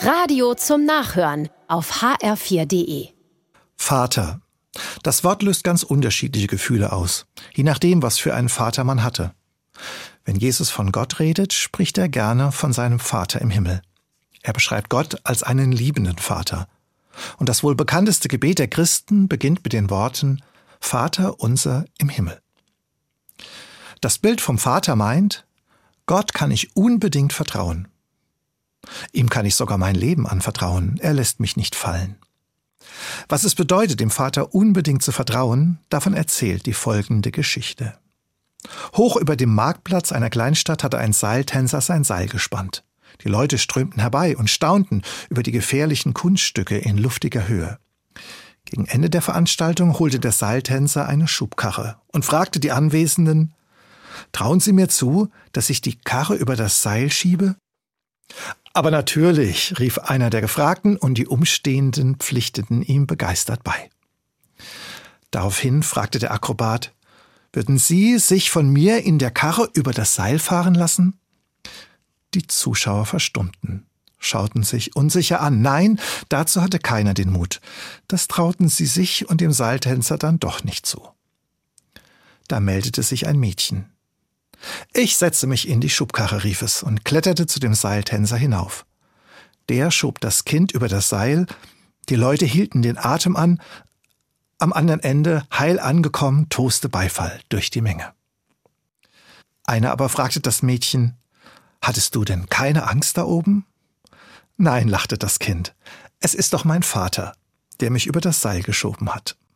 Radio zum Nachhören auf hr4.de. Vater. Das Wort löst ganz unterschiedliche Gefühle aus, je nachdem, was für einen Vater man hatte. Wenn Jesus von Gott redet, spricht er gerne von seinem Vater im Himmel. Er beschreibt Gott als einen liebenden Vater. Und das wohl bekannteste Gebet der Christen beginnt mit den Worten Vater unser im Himmel. Das Bild vom Vater meint, Gott kann ich unbedingt vertrauen. Ihm kann ich sogar mein Leben anvertrauen, er lässt mich nicht fallen. Was es bedeutet, dem Vater unbedingt zu vertrauen, davon erzählt die folgende Geschichte. Hoch über dem Marktplatz einer Kleinstadt hatte ein Seiltänzer sein Seil gespannt. Die Leute strömten herbei und staunten über die gefährlichen Kunststücke in luftiger Höhe. Gegen Ende der Veranstaltung holte der Seiltänzer eine Schubkarre und fragte die Anwesenden Trauen Sie mir zu, dass ich die Karre über das Seil schiebe? Aber natürlich, rief einer der Gefragten, und die Umstehenden pflichteten ihm begeistert bei. Daraufhin fragte der Akrobat, würden Sie sich von mir in der Karre über das Seil fahren lassen? Die Zuschauer verstummten, schauten sich unsicher an. Nein, dazu hatte keiner den Mut. Das trauten sie sich und dem Seiltänzer dann doch nicht zu. Da meldete sich ein Mädchen. Ich setze mich in die Schubkarre, rief es und kletterte zu dem Seiltänzer hinauf. Der schob das Kind über das Seil, die Leute hielten den Atem an, am anderen Ende, heil angekommen, toste Beifall durch die Menge. Einer aber fragte das Mädchen, Hattest du denn keine Angst da oben? Nein, lachte das Kind, es ist doch mein Vater, der mich über das Seil geschoben hat.